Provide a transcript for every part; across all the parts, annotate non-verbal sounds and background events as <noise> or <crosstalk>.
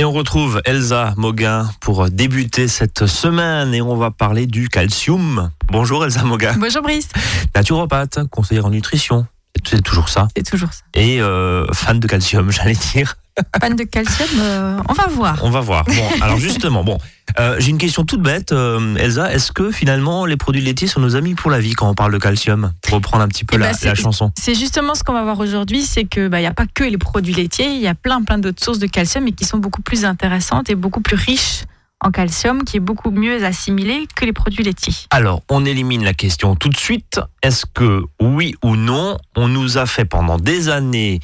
Et on retrouve Elsa Moguin pour débuter cette semaine et on va parler du calcium. Bonjour Elsa Moguin. Bonjour Brice. Naturopathe, conseillère en nutrition. C'est toujours ça. C'est toujours ça. Et euh, fan de calcium, <laughs> j'allais dire. Fan de calcium, euh, on va voir. On va voir. Bon, alors justement, bon, euh, j'ai une question toute bête, euh, Elsa. Est-ce que finalement les produits laitiers sont nos amis pour la vie quand on parle de calcium Pour reprendre un petit peu Eh la, ben, la chanson. C'est justement ce qu'on va voir aujourd'hui, c'est que bah, n'y a pas que les produits laitiers, il y a plein plein d'autres sources de calcium et qui sont beaucoup plus intéressantes et beaucoup plus riches en calcium, qui est beaucoup mieux assimilé que les produits laitiers. Alors, on élimine la question tout de suite. Est-ce que oui ou non, on nous a fait pendant des années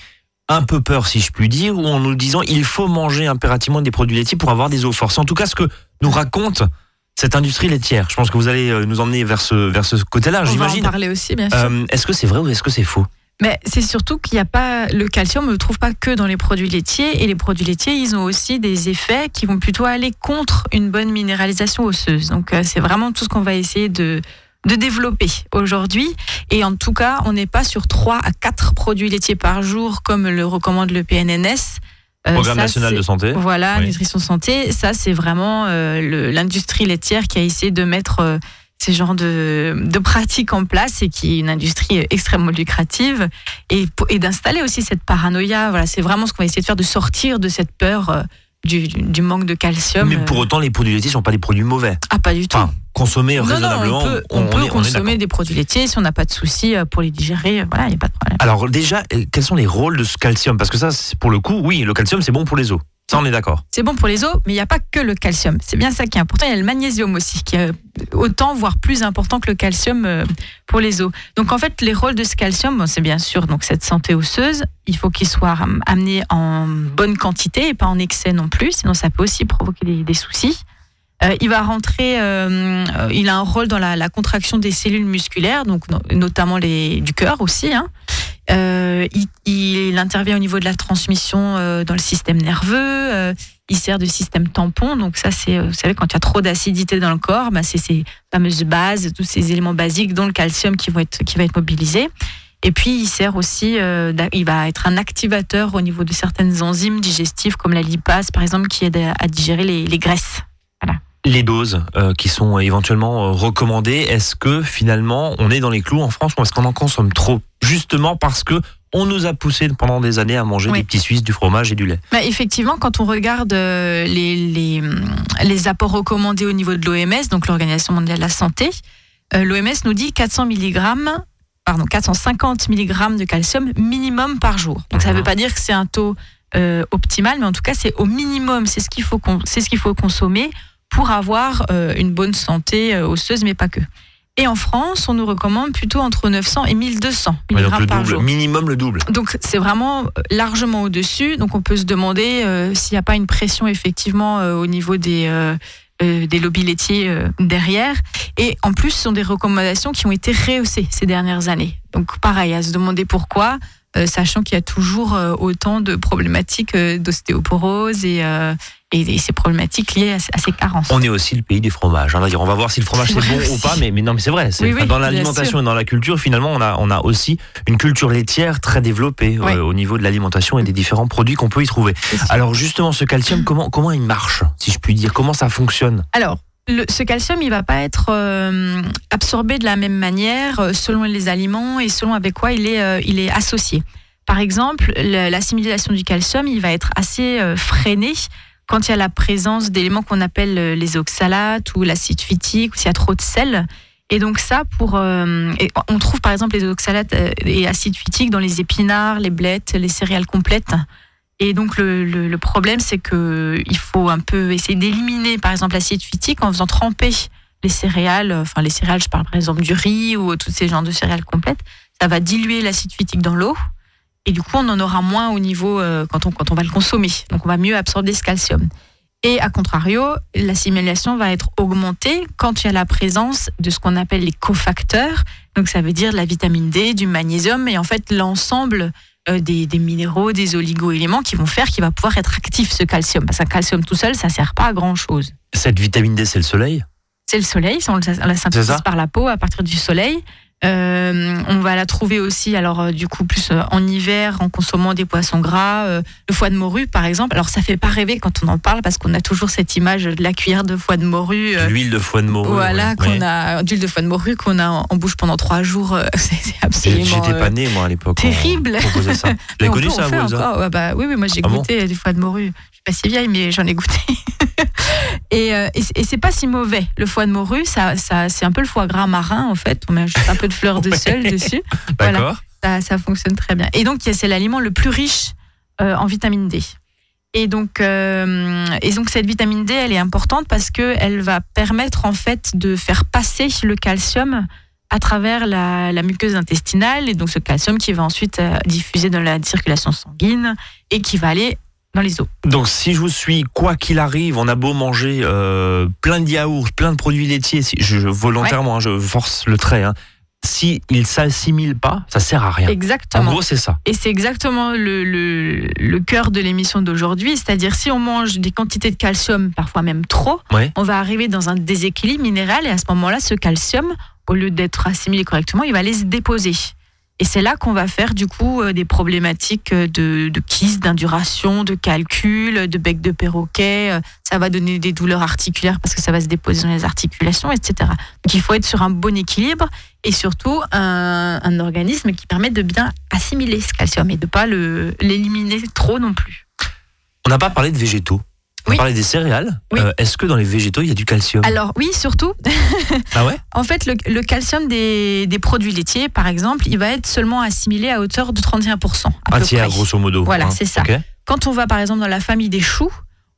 un peu peur, si je puis dire, ou en nous disant il faut manger impérativement des produits laitiers pour avoir des eaux fortes? En tout cas ce que nous raconte cette industrie laitière. Je pense que vous allez euh, nous emmener vers ce, vers ce côté-là, on va en j'imagine. parler aussi, bien sûr. Euh, est-ce que c'est vrai ou est-ce que c'est faux? Mais c'est surtout qu'il n'y a pas le calcium, on ne le trouve pas que dans les produits laitiers et les produits laitiers, ils ont aussi des effets qui vont plutôt aller contre une bonne minéralisation osseuse. Donc euh, c'est vraiment tout ce qu'on va essayer de de développer aujourd'hui et en tout cas on n'est pas sur 3 à 4 produits laitiers par jour comme le recommande le PNNS Programme ça, national de santé. voilà, Oui. nutrition santé, ça c'est vraiment euh, l'industrie laitière qui a essayé de mettre euh, ces genres de, de pratiques en place et qui est une industrie extrêmement lucrative et, d'installer aussi cette paranoïa. Voilà, c'est vraiment ce qu'on va essayer de faire, de sortir de cette peur euh, du, du manque de calcium. Mais pour Euh, autant, les produits laitiers ne sont pas des produits mauvais. ah, pas du tout. Enfin, consommer non, non, raisonnablement, on peut, on on peut est- on est consommer des produits laitiers si on n'a pas de soucis euh, pour les digérer. euh, Voilà, il n'y a pas de problème. Alors déjà, quels sont les rôles de ce calcium? Parce que ça, pour le coup, oui, le calcium, c'est bon pour les os. Ça, on est d'accord. C'est bon pour les os, mais il n'y a pas que le calcium. C'est bien ça qui est important. Il y a le magnésium aussi, qui est autant, voire plus important que le calcium euh, pour les os. Donc en fait, les rôles de ce calcium, c'est bien sûr donc cette santé osseuse. Il faut qu'il soit amené en bonne quantité et pas en excès non plus, sinon ça peut aussi provoquer des soucis. Euh, il va rentrer, euh, il a un rôle dans la, contraction des cellules musculaires, donc no- notamment les, du cœur aussi. hein. Euh, il, intervient au niveau de la transmission dans le système nerveux. il sert de système tampon. Donc ça, c'est, vous savez, quand il y a trop d'acidité dans le corps, bah, c'est ces fameuses bases, tous ces éléments basiques, dont le calcium, qui, vont être, qui va être mobilisé. Et puis, il sert aussi, il va être un activateur au niveau de certaines enzymes digestives, comme la lipase, par exemple, qui aide à, digérer les graisses. Les doses euh, qui sont éventuellement euh, recommandées, est-ce que finalement on est dans les clous en France ou est-ce qu'on en consomme trop? Justement parce que on nous a poussé pendant des années à manger Oui. des petits Suisses, du fromage et du lait. Bah, effectivement, quand on regarde euh, les, les, les apports recommandés au niveau de l'OMS, donc l'Organisation mondiale de la santé, euh, l'OMS nous dit 400 mg, pardon, 450 mg de calcium minimum par jour. Donc ça ne veut pas dire que c'est un taux euh, optimal, mais en tout cas c'est au minimum, c'est ce qu'il faut, con- c'est ce qu'il faut consommer pour avoir euh, une bonne santé euh, osseuse, mais pas que. Et en France, on nous recommande plutôt entre 900 et 1200 Ouais, donc mg par double, jour. minimum le double. Donc c'est vraiment largement au-dessus. Donc on peut se demander euh, s'il n'y a pas une pression effectivement euh, au niveau des, euh, euh, des lobbies laitiers euh, derrière. Et en plus, ce sont des recommandations qui ont été rehaussées ces dernières années. Donc pareil, à se demander pourquoi, euh, sachant qu'il y a toujours euh, autant de problématiques euh, d'ostéoporose et, euh, et, et ces problématiques liées à, à ces carences. On est aussi le pays des fromages. hein. On va voir si le fromage C'est bon ou pas, mais, mais non, mais c'est vrai. c'est- Oui, oui, dans l'alimentation et dans la culture, finalement, on a, on a aussi une culture laitière très développée euh, au niveau de l'alimentation et des différents produits qu'on peut y trouver. Alors justement, ce calcium, comment, comment il marche, si je puis dire? Comment ça fonctionne? Alors, le- ce calcium, il va pas être euh, absorbé de la même manière euh, selon les aliments et selon avec quoi il est, euh, il est associé. Par exemple, le- l'assimilation du calcium, il va être assez euh, freiné quand il y a la présence d'éléments qu'on appelle euh, les oxalates ou l'acide phytique, ou s'il y a trop de sel. Et donc ça, pour, euh, on trouve par exemple les oxalates euh, et acides phytiques dans les épinards, les blettes, les céréales complètes. Et donc le, le- le problème, c'est que il faut un peu essayer d'éliminer, par exemple, l'acide phytique en faisant tremper les céréales. Enfin, les céréales, je parle par exemple du riz ou tous ces genres de céréales complètes. Ça va diluer l'acide phytique dans l'eau. Et du coup, on en aura moins au niveau euh, quand, on, quand on va le consommer. Donc, on va mieux absorber ce calcium. Et à contrario, l'assimilation va être augmentée quand il y a la présence de ce qu'on appelle les cofacteurs. Donc, ça veut dire de la vitamine D, du magnésium et en fait l'ensemble euh, des, des minéraux, des oligo-éléments qui vont faire qu'il va pouvoir être actif ce calcium. Parce qu'un calcium tout seul, ça sert pas à grand chose. Cette vitamine D, c'est le soleil? C'est le soleil, on la synthétise par la peau à partir du soleil. Euh, on va la trouver aussi, alors euh, du coup plus euh, en hiver, en consommant des poissons gras, euh, le foie de morue par exemple. Alors ça fait pas rêver quand on en parle parce qu'on a toujours cette image de la cuillère de foie de morue. euh, L'huile de foie de morue. voilà, ouais. qu'on Ouais. a d'huile de foie de morue qu'on a en, en bouche pendant trois jours. <laughs> c'est J'ai- absolument J'étais pas né moi à l'époque. on terrible. ça. <laughs> On connu ça, vous bah, oui, oui, moi j'ai Ah bon goûté du foie de morue. Je suis pas si vieille, mais j'en ai goûté. <laughs> et et, c'est- et c'est pas si mauvais. Le foie de morue, ça, ça, c'est un peu le foie gras marin en fait. On met juste un peu de fleur de sel dessus. <laughs> voilà. D'accord. Ça, ça fonctionne très bien. Et donc, c'est l'aliment le plus riche euh, en vitamine D. Et donc, euh, et donc, cette vitamine D, elle est importante parce qu'elle va permettre en fait de faire passer le calcium à travers la, la muqueuse intestinale. Et donc, ce calcium qui va ensuite euh, diffuser dans la circulation sanguine et qui va aller dans les os. Donc si je vous suis, quoi qu'il arrive, on a beau manger euh, plein de yaourts, plein de produits laitiers, si, je, je- volontairement, hein, je force le trait, hein, si il s'assimile pas, ça sert à rien. En Exactement. gros, c'est ça. Et c'est exactement le, le, le cœur de l'émission d'aujourd'hui. C'est-à-dire, si on mange des quantités de calcium, parfois même trop, Ouais. on va arriver dans un déséquilibre minéral et à ce moment-là, ce calcium, au lieu d'être assimilé correctement, il va aller se déposer. Et c'est là qu'on va faire du coup euh, des problématiques euh, de, de d'induration, de calcul, de bec de perroquet. Euh, Ça va donner des douleurs articulaires parce que ça va se déposer dans les articulations, etc. Donc il faut être sur un bon équilibre et surtout un, un organisme qui permet de bien assimiler ce calcium et de pas le l'éliminer trop non plus. On n'a pas parlé de végétaux. On Oui. parlé des céréales. Oui. Euh, Est-ce que dans les végétaux, il y a du calcium? Alors oui, surtout, <laughs> Ah ouais? En fait, le, le calcium des, des produits laitiers, par exemple, il va être seulement assimilé à hauteur de 31%. À Un peu tiers, près. grosso modo. Voilà, hein. c'est ça. Quand on va par exemple dans la famille des choux,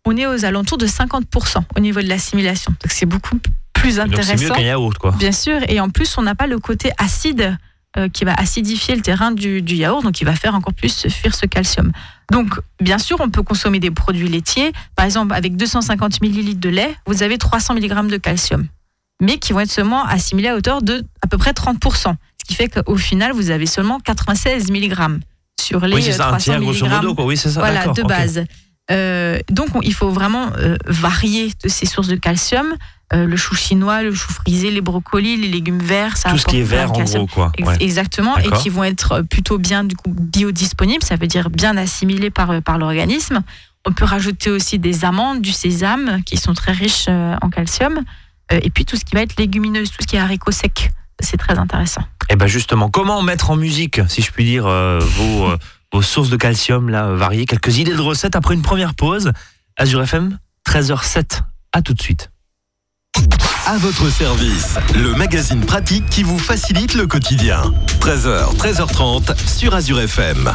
on est aux alentours de 50% au niveau de l'assimilation. Donc c'est beaucoup plus Donc c'est mieux intéressant. qu'un yaourt, quoi. Bien sûr, et en plus, on n'a pas le côté acide euh, qui va acidifier le terrain du, du yaourt, donc il va faire encore plus fuir ce calcium. Donc, bien sûr, on peut consommer des produits laitiers. Par exemple, avec 250 millilitres de lait, vous avez 300 mg de calcium, mais qui vont être seulement assimilés à hauteur de à peu près 30%. Ce qui fait qu'au final, vous avez seulement 96 mg sur les Oui, c'est euh, ça, un 300 tiers, grosso mg modo, quoi. Oui, ça. voilà, de base. Euh, donc, on- il faut vraiment euh, varier de ces sources de calcium. Euh, le chou chinois, le chou frisé, les brocolis, les légumes verts, ça Tout ce qui est vert, en gros, quoi. Ouais. Exactement, et qui vont être plutôt bien du coup biodisponibles, ça veut dire bien assimilés par, par l'organisme. On peut rajouter aussi des amandes, du sésame, qui sont très riches en calcium, et puis tout ce qui va être légumineuse, tout ce qui est haricots secs, c'est très intéressant. Et ben justement, comment mettre en musique, si je puis dire, vos, euh, vos sources de calcium là variées Quelques idées de recettes après une première pause. Azure FM, 13h07. À tout de suite. À votre service, le magazine pratique qui vous facilite le quotidien. 13h, 13h30 sur Azure FM.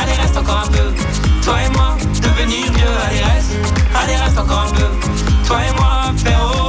Allez, reste encore un peu. Toi et moi, devenir vieux, allez, reste. Allez, reste encore un peu. Toi et moi, faire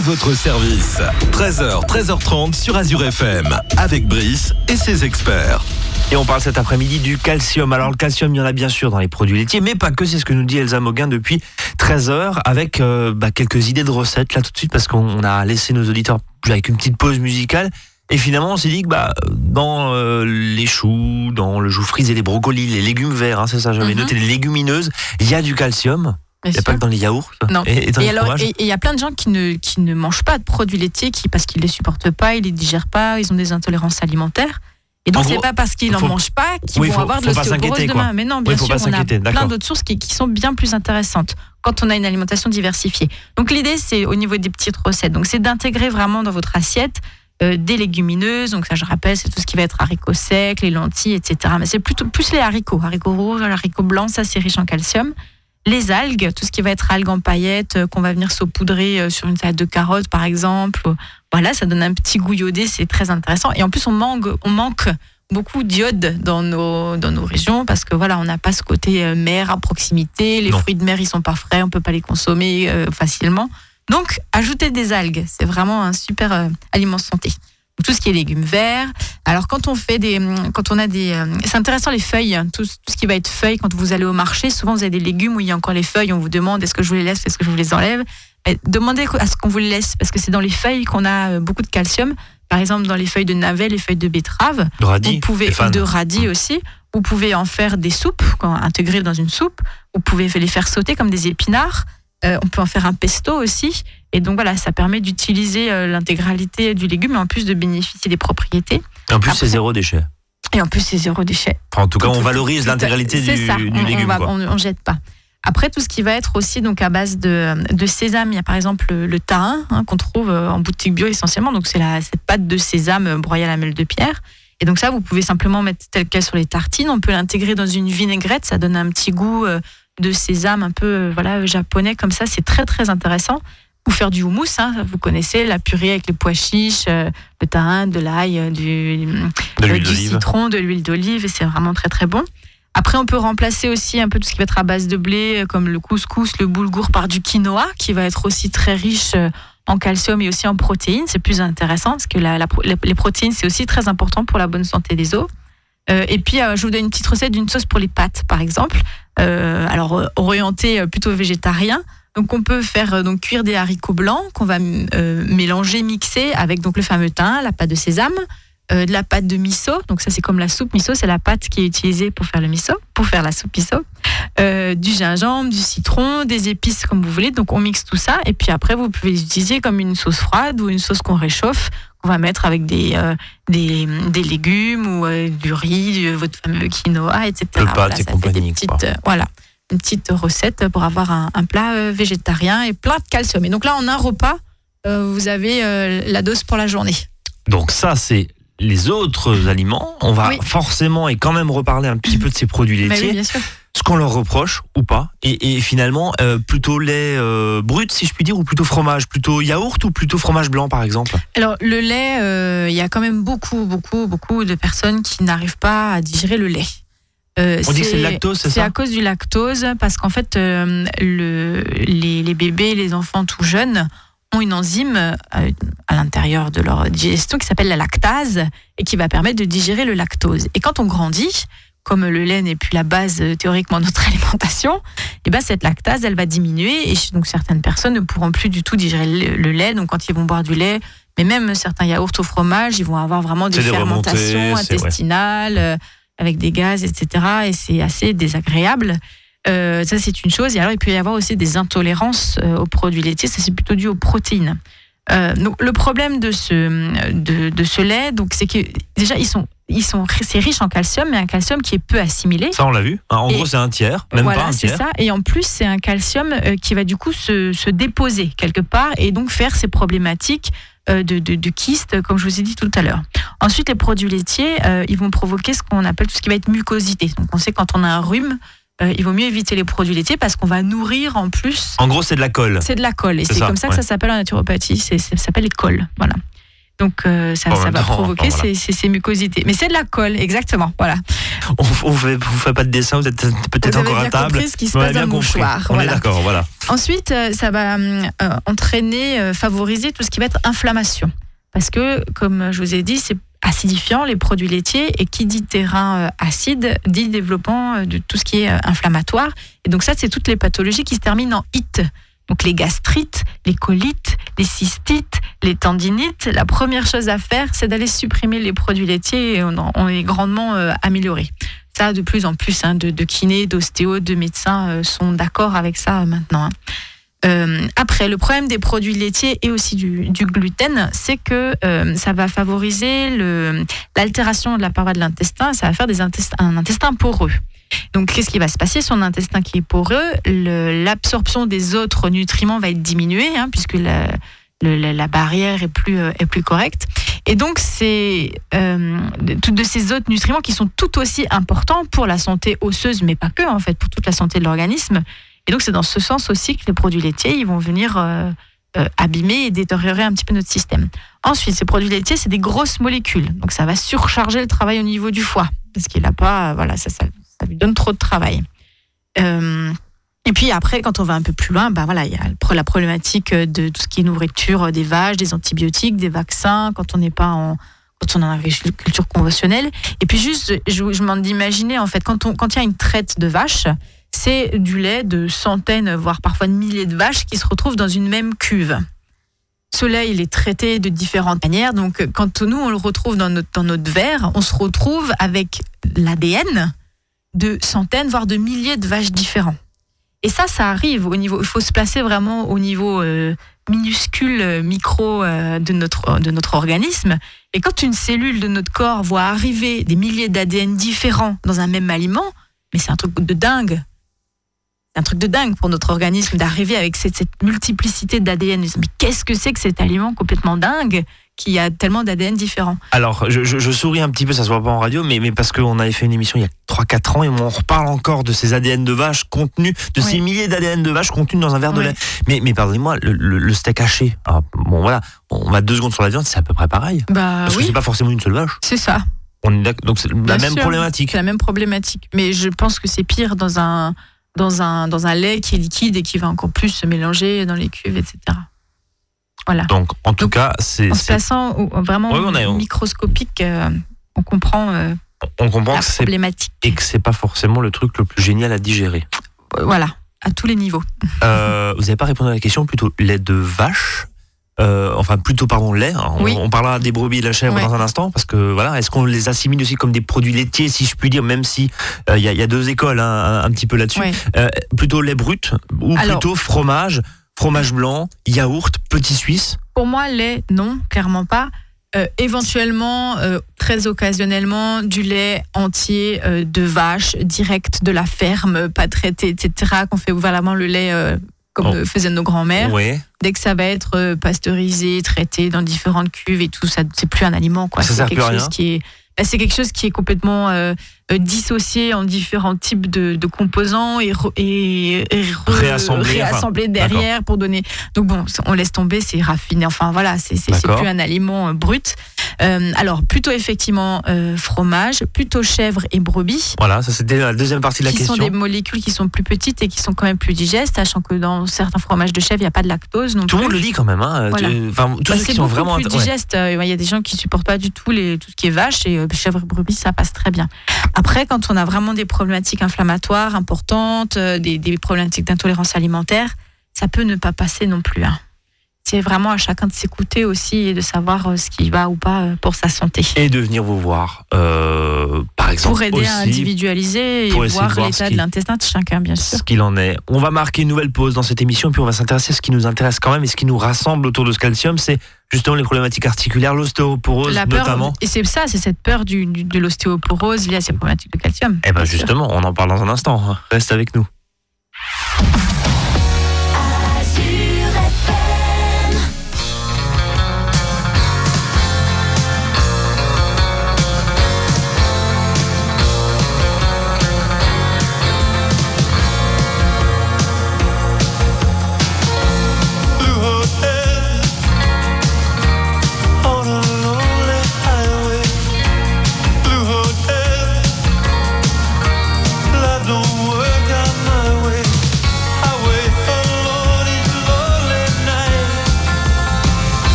À votre service. 13h, 13h30 sur Azure FM. Avec Brice et ses experts. Et on parle cet après-midi du calcium. Alors le calcium, il y en a bien sûr dans les produits laitiers, mais pas que, c'est ce que nous dit Elsa Moguin depuis 13 heures, avec euh, bah, quelques idées de recettes là tout de suite, parce qu'on a laissé nos auditeurs avec une petite pause musicale. Et finalement, on s'est dit que bah, dans euh, les choux, dans le chou frisé, les brocolis, les légumes verts, hein, c'est ça, j'avais Mhm. noté les légumineuses, il y a du calcium. Il n'y a pas que dans les yaourts. Non. Et, et dans Et les alors, et il y a plein de gens qui ne, qui ne mangent pas de produits laitiers qui, parce qu'ils les supportent pas, ils les digèrent pas, ils ont des intolérances alimentaires. Et donc, c'est pas parce qu'ils n'en mangent pas qu'ils Oui, vont faut- avoir de pas l'ostéoporose demain. Mais non, bien sûr, on a plein d'autres sources qui, qui sont bien plus intéressantes quand on a une alimentation diversifiée. Donc, l'idée, c'est au niveau des petites recettes. Donc, c'est d'intégrer vraiment dans votre assiette euh, des légumineuses. Donc, ça, je rappelle, c'est tout ce qui va être haricots secs, les lentilles, etc. Mais c'est plutôt plus les haricots. Haricots rouges, haricots blancs, ça, c'est riche en calcium les algues, tout ce qui va être algues en paillettes, euh, qu'on va venir saupoudrer euh, sur une salade de carottes par exemple. Voilà, ça donne un petit goût iodé, c'est très intéressant. Et en plus, on manque, on manque beaucoup d'iode dans nos, dans nos régions parce que voilà, on n'a pas ce côté euh, mer à proximité. Les Non. fruits de mer, ils sont pas frais, on peut pas les consommer euh, facilement. Donc, ajouter des algues, c'est vraiment un super euh, aliment santé. Tout ce qui est légumes verts. Alors, quand on fait des, quand on a des, euh, c'est intéressant les feuilles, hein, tout, tout ce qui va être feuilles. Quand vous allez au marché, souvent vous avez des légumes où il y a encore les feuilles. On vous demande est-ce que je vous les laisse, est-ce que je vous les enlève? Et demandez à ce qu'on vous les laisse parce que c'est dans les feuilles qu'on a euh, beaucoup de calcium. Par exemple, dans les feuilles de navet, les feuilles de betterave. De radis, Vous pouvez de radis aussi. Vous pouvez en faire des soupes, quand- intégrer dans une soupe. Vous pouvez les faire sauter comme des épinards. Euh, on peut en faire un pesto aussi. Et donc voilà, ça permet d'utiliser euh, l'intégralité du légume et en plus de bénéficier des propriétés. En plus, c'est zéro déchet. Et en plus, c'est zéro déchet. Enfin, en tout cas, on valorise l'intégralité c'est du, ça. du on, légume. on, on jette pas. Après, tout ce qui va être aussi donc à base de, de sésame, il y a par exemple le, le tahin hein, qu'on trouve euh, en boutique bio essentiellement. Donc c'est la cette pâte de sésame broyée à la meule de pierre. Et donc ça, vous pouvez simplement mettre tel quel sur les tartines. On peut l'intégrer dans une vinaigrette, ça donne un petit goût de sésame un peu euh, voilà japonais comme ça. C'est très très intéressant. Ou faire du houmous, hein, vous connaissez la purée avec les pois chiches, euh, le tahin, de l'ail, euh, du, De citron, de l'huile d'olive, et c'est vraiment très très bon. Après, on peut remplacer aussi un peu tout ce qui va être à base de blé, comme le couscous, le boulgour, par du quinoa, qui va être aussi très riche en calcium et aussi en protéines. C'est plus intéressant parce que la- les protéines, c'est aussi très important pour la bonne santé des os. Euh, et puis, euh, je vous donne une petite recette d'une sauce pour les pâtes, par exemple. Euh, alors, orientée plutôt végétarien. Donc, on peut faire donc cuire des haricots blancs qu'on va mélanger, mixer avec donc le fameux thym, la pâte de sésame, euh, de la pâte de miso. Donc ça c'est comme la soupe miso, c'est la pâte qui est utilisée pour faire le miso, pour faire la soupe miso. Euh, du gingembre, du citron, des épices comme vous voulez. Donc on mixe tout ça et puis après vous pouvez les utiliser comme une sauce froide ou une sauce qu'on réchauffe qu'on va mettre avec des, euh, des, des légumes ou du riz, du- votre fameux quinoa, etc. Le pâte Voilà, et ça fait compagnie, des petites, quoi. voilà, une petite recette pour avoir un, un plat végétarien et plein de calcium. Et donc là en un repas, vous avez la dose pour la journée. Donc ça, c'est les autres aliments. On va Oui. forcément et quand même reparler un petit peu de ces produits laitiers. oui, bien sûr. ce qu'on leur reproche ou pas. Et, et finalement, euh, plutôt lait euh, brut, si je puis dire, ou plutôt fromage, plutôt yaourt ou plutôt fromage blanc, par exemple? Alors le lait, euh, il y a quand même beaucoup, beaucoup, beaucoup de personnes qui n'arrivent pas à digérer le lait. On dit que c'est le lactose, c'est C'est ça? à cause du lactose, parce qu'en fait, le, les, les bébés, les enfants tout jeunes ont une enzyme euh, à l'intérieur de leur digestion qui s'appelle la lactase et qui va permettre de digérer le lactose. Et quand on grandit, comme le lait n'est plus la base euh, théoriquement de notre <laughs> alimentation, et ben cette lactase, elle va diminuer et donc certaines personnes ne pourront plus du tout digérer le, le lait. Donc quand ils vont boire du lait, mais même certains yaourts au fromage, ils vont avoir vraiment des, fermentations remontées, intestinales euh, avec des gaz, etc. Et c'est assez désagréable. Euh, ça, c'est une chose. Et alors, il peut y avoir aussi des intolérances euh, aux produits laitiers. Ça, c'est plutôt dû aux protéines. Euh, donc, le problème de ce, de, de ce lait, donc, c'est que déjà, ils sont, ils sont, c'est riche en calcium, mais un calcium qui est peu assimilé. Ça, on l'a vu. En Et- gros, c'est un tiers, même voilà, pas un c'est tiers. ça. Et en plus, c'est un calcium qui va du coup se, se déposer quelque part et donc faire ces problématiques de, de, de kystes, comme je vous ai dit tout à l'heure. Ensuite, les produits laitiers, euh, ils vont provoquer ce qu'on appelle tout ce qui va être mucosité. Donc, on sait quand on a un rhume, euh, il vaut mieux éviter les produits laitiers parce qu'on va nourrir en plus. En gros, c'est de la colle. C'est de la colle et C'est ça, comme ça que ça s'appelle en naturopathie. C'est, ça s'appelle les colles. Voilà. Donc, euh, ça, va temps, provoquer voilà. ces, mucosités. Mais c'est de la colle, exactement. Voilà. On, fait, vous faites pas de dessin, vous êtes peut-être encore à table. compris ce qui se On passe dans le mouchoir. On Voilà. est d'accord, voilà. Ensuite, euh, ça va euh, entraîner, euh, favoriser tout ce qui va être inflammation. Parce que, comme je vous ai dit, c'est acidifiant les produits laitiers et qui dit terrain euh, acide dit développement euh, de tout ce qui est euh, inflammatoire. Et donc ça, c'est toutes les pathologies qui se terminent en it. Donc les gastrites, les colites, les cystites, les tendinites. La première chose à faire, c'est d'aller supprimer les produits laitiers et on, est grandement amélioré. Ça, de plus en plus, hein, de, kinés, d'ostéos, de médecins sont d'accord avec ça maintenant. hein. Euh, après, le problème des produits laitiers et aussi du, du gluten, c'est que euh, ça va favoriser l'altération de la paroi de l'intestin, ça va faire des intestins, un intestin poreux. Donc, qu'est-ce qui va se passer? Son intestin qui est poreux, l'absorption des autres nutriments va être diminuée, hein, puisque la, le- la, barrière est plus, euh, est plus correcte. Et donc, c'est euh, de- de ces autres nutriments qui sont tout aussi importants pour la santé osseuse, mais pas que, en fait, pour toute la santé de l'organisme. Et donc, c'est dans ce sens aussi que les produits laitiers, ils vont venir euh, euh, abîmer et détériorer un petit peu notre système. Ensuite, ces produits laitiers, c'est des grosses molécules. Donc, ça va surcharger le travail au niveau du foie. Parce qu'il n'a pas, voilà, ça, lui donne trop de travail. Euh, et puis après, quand on va un peu plus loin, bah voilà, il y a la problématique de tout ce qui est nourriture euh, des vaches, des antibiotiques, des vaccins, quand on n'est pas en quand on est en agriculture conventionnelle. Et puis juste, je, je m'en d'imaginer, en fait, quand on- quand il y a une traite de vaches, c'est du lait de centaines, voire parfois de milliers de vaches qui se retrouvent dans une même cuve. Ce lait, il est traité de différentes manières. Donc, quand nous, on le retrouve dans notre, verre, on se retrouve avec l'ADN de centaines, voire de milliers de vaches différents. Et ça, ça arrive au niveau. Il faut se placer vraiment au niveau euh, minuscule, euh, micro euh, de, notre, de notre organisme. Et quand une cellule de notre corps voit arriver des milliers d'ADN différents dans un même aliment, mais c'est un truc de dingue. C'est un truc de dingue pour notre organisme d'arriver avec cette, cette multiplicité d'ADN. Mais qu'est-ce que c'est que cet aliment complètement dingue qui a tellement d'ADN différents Alors, je, je- je souris un petit peu, ça se voit pas en radio, mais, mais parce qu'on avait fait une émission il y a 3-4 ans et on reparle encore de ces ADN de vache contenus, de ces milliers d'ADN de vache contenus dans un verre de lait. Mais, mais pardonnez-moi, le, le- le steak haché, alors, bon voilà, on va deux secondes sur la viande, c'est à peu près pareil. Bah Parce que oui, c'est pas forcément une seule vache. c'est ça. On est donc c'est la Bien même sûr. problématique. C'est la même problématique. Mais je pense que c'est pire dans un, dans, un, dans un lait qui est liquide et qui va encore plus se mélanger dans les cuves, etc. Voilà. Donc, en tout Donc, cas, c'est, En se plaçant au- vraiment Ouais, on microscopique, euh, on comprend euh, on comprend la que c'est, problématique. et que c'est pas forcément le truc le plus génial à digérer. Voilà, à tous les niveaux. Euh, vous n'avez pas répondu à la question, plutôt lait de vache. Euh, enfin, plutôt, pardon, lait. On, Oui. on parlera des brebis et de la chèvre Ouais. dans un instant, parce que voilà, est-ce qu'on les assimile aussi comme des produits laitiers, si je puis dire, même si euh, il y, a- il y a deux écoles hein, un, un petit peu là-dessus. Ouais. Euh, plutôt lait brut ou Alors- plutôt fromage, fromage blanc, yaourt, petit suisse? Pour moi, lait, non, clairement pas. Euh, éventuellement, euh, très occasionnellement, du lait entier euh, de vache, direct de la ferme, pas traité, etc. Qu'on fait vraiment le lait comme Oh. faisaient nos grands-mères. Dès que ça va être euh, pasteurisé, traité dans différentes cuves et tout, ça c'est plus un aliment quoi. Ça C'est quelque chose rien. qui est bah, c'est quelque chose qui est complètement euh, euh, dissocié en différents types de, de composants et, re- et, et re- Réassemblé, enfin, réassemblé derrière pour donner. Donc bon, on laisse tomber, c'est raffiné. Enfin voilà, c'est plus un aliment euh, brut. Euh, alors plutôt effectivement euh, fromage, plutôt chèvre et brebis Voilà, ça c'était la deuxième partie de la qui question. sont des molécules qui sont plus petites et qui sont quand même plus digestes, sachant que dans certains fromages de chèvre, il n'y a pas de lactose non Tout le monde le dit quand même. Hein. Voilà. Enfin, tous Bah, ceux qui sont vraiment. plus ouais. digeste. Euh, Il y a des gens qui supportent pas du tout les, tout ce qui est vache et chèvre et brebis, ça passe très bien. Après, quand on a vraiment des problématiques inflammatoires importantes, euh, des, problématiques d'intolérance alimentaire, ça peut ne pas passer non plus. hein. C'est vraiment à chacun de s'écouter aussi et de savoir euh, ce qui va ou pas euh, pour sa santé. Et de venir vous voir, euh, par exemple. Pour aider à individualiser et voir l'état de l'intestin de chacun, bien sûr. ce qu'il en est. On va marquer une nouvelle pause dans cette émission, puis on va s'intéresser à ce qui nous intéresse quand même et ce qui nous rassemble autour de ce calcium, c'est justement les problématiques articulaires, l'ostéoporose La peur, notamment. et c'est ça, c'est cette peur du, du- de l'ostéoporose liée à ces problématiques de calcium. Eh ben bien sûr. justement, on en parle dans un instant. hein. Reste avec nous.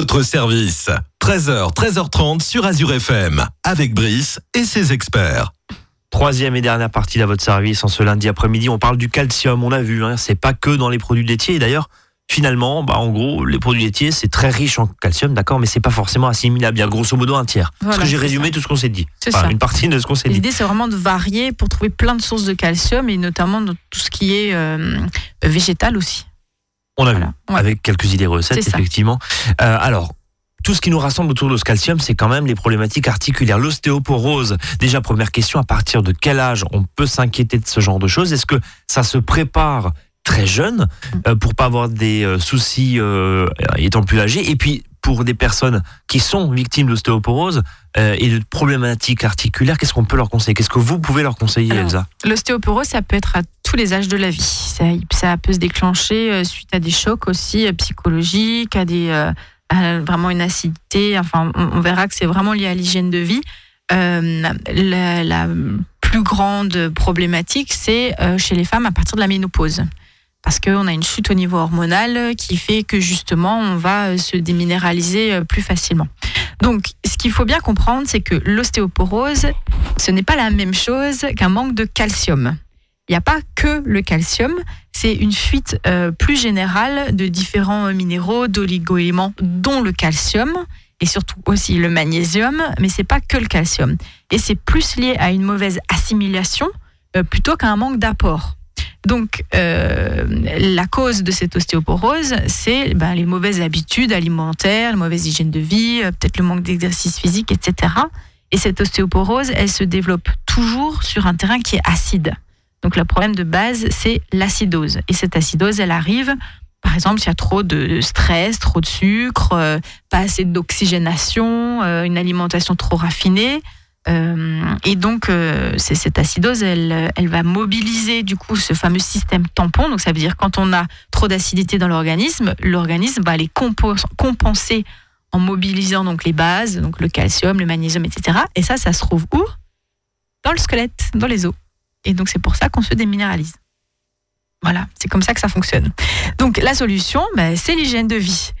Votre service. 13h, 13h30 sur Azure FM. Avec Brice et ses experts. Troisième et dernière partie de votre service en ce lundi après-midi. On parle du calcium, on l'a vu, hein, c'est pas que dans les produits laitiers. Et d'ailleurs, finalement, bah, en gros, les produits laitiers, c'est très riche en calcium, d'accord, mais c'est pas forcément assimilable. Il y a grosso modo un tiers. Parce Voilà, que j'ai résumé ça. tout ce qu'on s'est dit. C'est Enfin, ça. une partie de ce qu'on s'est dit. L'idée, c'est vraiment de varier pour trouver plein de sources de calcium et notamment dans tout ce qui est euh, végétal aussi. On a vu. Ouais. avec quelques idées recettes, effectivement. Euh, alors, tout ce qui nous rassemble autour de ce calcium, c'est quand même les problématiques articulaires, l'ostéoporose. Déjà, première question, à partir de quel âge on peut s'inquiéter de ce genre de choses? Est-ce que ça se prépare très jeune euh, pour pas avoir des euh, soucis euh, étant plus âgé? Et puis, pour des personnes qui sont victimes d'ostéoporose euh, et de problématiques articulaires, qu'est-ce qu'on peut leur conseiller? Qu'est-ce que vous pouvez leur conseiller, Alors, Elsa? L'ostéoporose, ça peut être à tous les âges de la vie. Ça, ça peut se déclencher euh, suite à des chocs aussi euh, psychologiques, à des vraiment une acidité. Enfin, on, on verra que c'est vraiment lié à l'hygiène de vie. La, la plus grande problématique, c'est chez les femmes à partir de la ménopause. Parce qu'on a une chute au niveau hormonal qui fait que justement on va euh, se déminéraliser euh, plus facilement. Donc, ce qu'il faut bien comprendre, c'est que l'ostéoporose, ce n'est pas la même chose qu'un manque de calcium. Il n'y a pas que le calcium, c'est une fuite euh, plus générale de différents minéraux, d'oligo-éléments, dont le calcium et surtout aussi le magnésium, mais c'est pas que le calcium. Et c'est plus lié à une mauvaise assimilation plutôt qu'à un manque d'apport. Donc, euh, la cause de cette ostéoporose, c'est ben, les mauvaises habitudes alimentaires, la mauvaise hygiène de vie, euh, peut-être le manque d'exercice physique, etc. Et cette ostéoporose, elle se développe toujours sur un terrain qui est acide. Donc, le problème de base, c'est l'acidose. Et cette acidose, elle arrive, par exemple, s'il y a trop de stress, trop de sucre, euh, pas assez d'oxygénation, une alimentation trop raffinée. Euh, et donc, euh, cette acidose, elle, elle va mobiliser du coup ce fameux système tampon. Donc, ça veut dire quand on a trop d'acidité dans l'organisme, l'organisme va les compenser en mobilisant donc les bases, donc le calcium, le magnésium, etc. Et ça, ça se trouve où? Dans le squelette, dans les os. Et donc, c'est pour ça qu'on se déminéralise. Voilà, c'est comme ça que ça fonctionne. Donc, la solution, ben, c'est l'hygiène de vie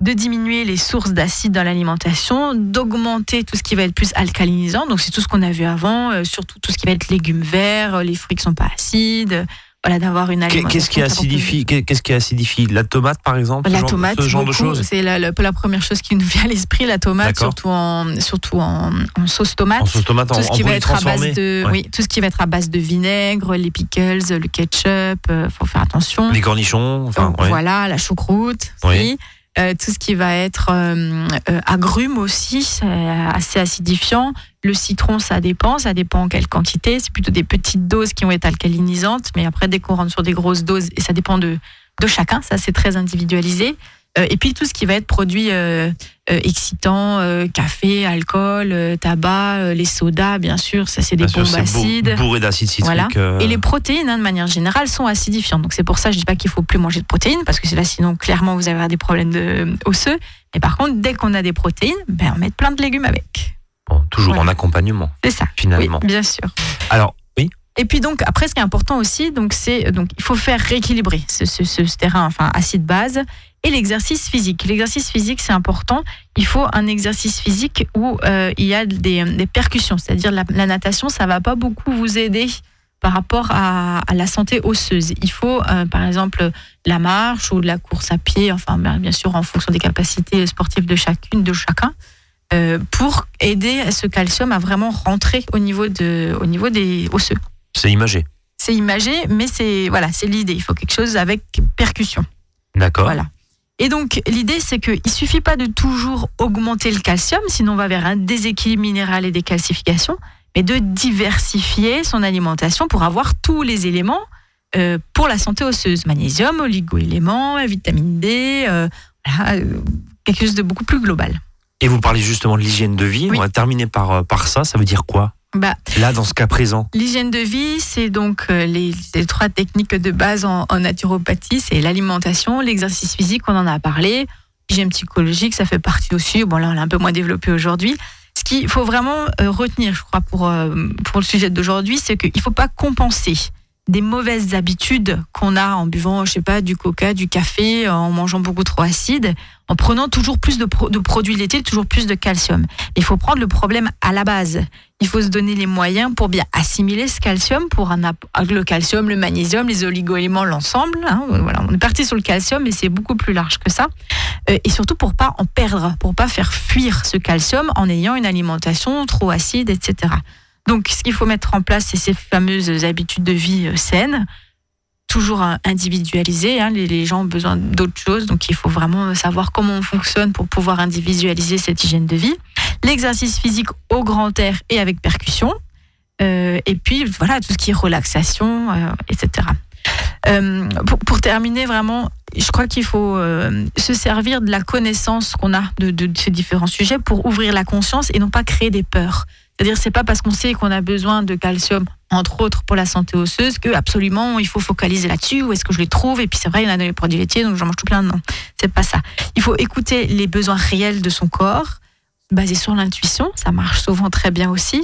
de diminuer les sources d'acide dans l'alimentation, d'augmenter tout ce qui va être plus alcalinisant. Donc c'est tout ce qu'on a vu avant, euh, surtout tout ce qui va être légumes verts, euh, les fruits qui sont pas acides. euh, Voilà, d'avoir une alimentation. Qu'est-ce qui acidifie qu'est- Qu'est-ce qui acidifie La tomate, par exemple ce La genre- tomate, Ce genre de choses c'est la, la- la première chose qui nous vient à l'esprit, la tomate, surtout en, surtout en, en sauce tomate. En sauce tomate, en, tout ce en qui va être à base de, Ouais. oui, tout ce qui va être à base de vinaigre, les pickles, le ketchup, euh, faut faire attention. Les cornichons, enfin, Donc, ouais. Voilà, la choucroute. Oui. oui. Euh, tout ce qui va être euh, euh, aussi, c'est assez acidifiant. Le citron, ça dépend, ça dépend en quelle quantité. C'est plutôt des petites doses qui vont être alcalinisantes, mais après, dès qu'on rentre sur des grosses doses, et ça dépend de, de chacun, ça c'est très individualisé. Euh, et puis tout ce qui va être produit euh, euh, excitant, café, alcool, tabac, les sodas, bien sûr, ça c'est des Bien sûr, bombes beau- acides. bourré d'acide citrique. Voilà. Et les protéines, hein, de manière générale, sont acidifiantes. Donc c'est pour ça que je dis pas qu'il faut plus manger de protéines, parce que c'est là sinon clairement vous allez avoir des problèmes de, osseux. Mais par contre, dès qu'on a des protéines, ben, on met plein de légumes avec. bon, toujours Voilà. en accompagnement, C'est ça. finalement. Oui, bien sûr. Alors, oui, Et puis donc après, ce qui est important aussi, donc c'est donc il faut faire rééquilibrer ce- ce terrain, enfin acide base, et l'exercice physique. L'exercice physique, c'est important. Il faut un exercice physique où euh, il y a des, des percussions, c'est-à-dire la, la natation, ça va pas beaucoup vous aider par rapport à, à la santé osseuse. Il faut, euh, par exemple, la marche ou de la course à pied, enfin bien, bien sûr en fonction des capacités sportives de chacune, de chacun, euh, pour aider ce calcium à vraiment rentrer au niveau, de, au niveau des osseux c'est imagé. c'est imagé, mais c'est voilà, c'est l'idée. Il faut quelque chose avec percussion. D'accord. Voilà. Et donc l'idée, c'est qu'il suffit pas de toujours augmenter le calcium, sinon on va vers un déséquilibre minéral et des calcifications, mais de diversifier son alimentation pour avoir tous les éléments euh, pour la santé osseuse magnésium, oligo-éléments, vitamine D, euh, voilà, euh, quelque chose de beaucoup plus global. Et vous parlez justement de l'hygiène de vie. Oui. On va terminer par, par ça. Ça veut dire quoi? Bah, Là, dans ce cas présent. L'hygiène de vie, c'est donc euh, les, les trois techniques de base en, en naturopathie, c'est l'alimentation, l'exercice physique, on en a parlé, l'hygiène psychologique, ça fait partie aussi. Bon là, on l'a un peu moins développé aujourd'hui. Ce qu'il faut vraiment euh, retenir, je crois, pour, euh, pour le sujet d'aujourd'hui, c'est qu'il ne faut pas compenser des mauvaises habitudes qu'on a en buvant, je sais pas, du coca, du café, en mangeant beaucoup trop acide, en prenant toujours plus de, pro- de produits laitiers, toujours plus de calcium. Il faut prendre le problème à la base. Il faut se donner les moyens pour bien assimiler ce calcium, pour un le calcium, le magnésium, les oligo-éléments, l'ensemble. hein. Voilà, on est parti sur le calcium, mais c'est beaucoup plus large que ça. Euh, et surtout pour pas en perdre, pour pas faire fuir ce calcium en ayant une alimentation trop acide, etc. Donc, ce qu'il faut mettre en place, c'est ces fameuses habitudes de vie euh, saines, toujours euh, individualisées. hein. Les, les gens ont besoin d'autres choses, donc il faut vraiment savoir comment on fonctionne pour pouvoir individualiser cette hygiène de vie. L'exercice physique au grand air et avec percussion. Euh, et puis, voilà, tout ce qui est relaxation, euh, etc. Euh, pour, terminer, vraiment, je crois qu'il faut euh, se servir de la connaissance qu'on a de ces différents sujets pour ouvrir la conscience et non pas créer des peurs. C'est-à-dire, c'est pas parce qu'on sait qu'on a besoin de calcium, entre autres pour la santé osseuse, que absolument il faut focaliser là-dessus. Où est-ce que je les trouve Et puis c'est vrai, il y en a dans les produits laitiers, donc j'en mange tout plein. Non, c'est pas ça. Il faut écouter les besoins réels de son corps, basé sur l'intuition. Ça marche souvent très bien aussi.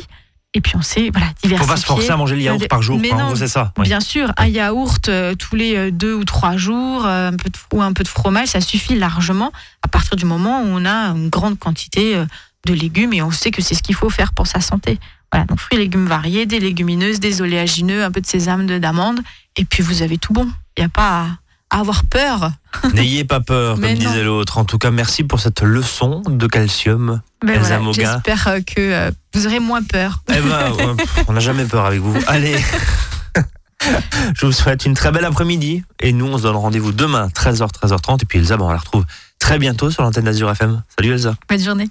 Et puis on sait, voilà, diversifier. Faut pas se forcer à manger le yaourt Euh, par jour. mais. En non, c'est ça. oui. Bien sûr, un yaourt euh, tous les euh, deux ou trois jours, euh, un peu de, ou un peu de fromage, ça suffit largement à partir du moment où on a une grande quantité euh, de légumes et on sait que c'est ce qu'il faut faire pour sa santé. Voilà, donc fruits et légumes variés, des légumineuses, des oléagineux, un peu de sésame, de d'amandes, et puis vous avez tout bon. Il n'y a pas à, avoir peur. <laughs> N'ayez pas peur, comme disait l'autre. En tout cas, merci pour cette leçon de calcium. Ben Elsa voilà, Moga. J'espère euh, que euh, vous aurez moins peur. Eh ben, <laughs> on n'a jamais peur avec vous. Allez. <laughs> Je vous souhaite une très belle après-midi. Et nous, on se donne rendez-vous demain, 13h, 13h30. Et puis Elsa, ben, on la retrouve très bientôt sur l'antenne d'Azur FM. Salut Elsa. Bonne journée.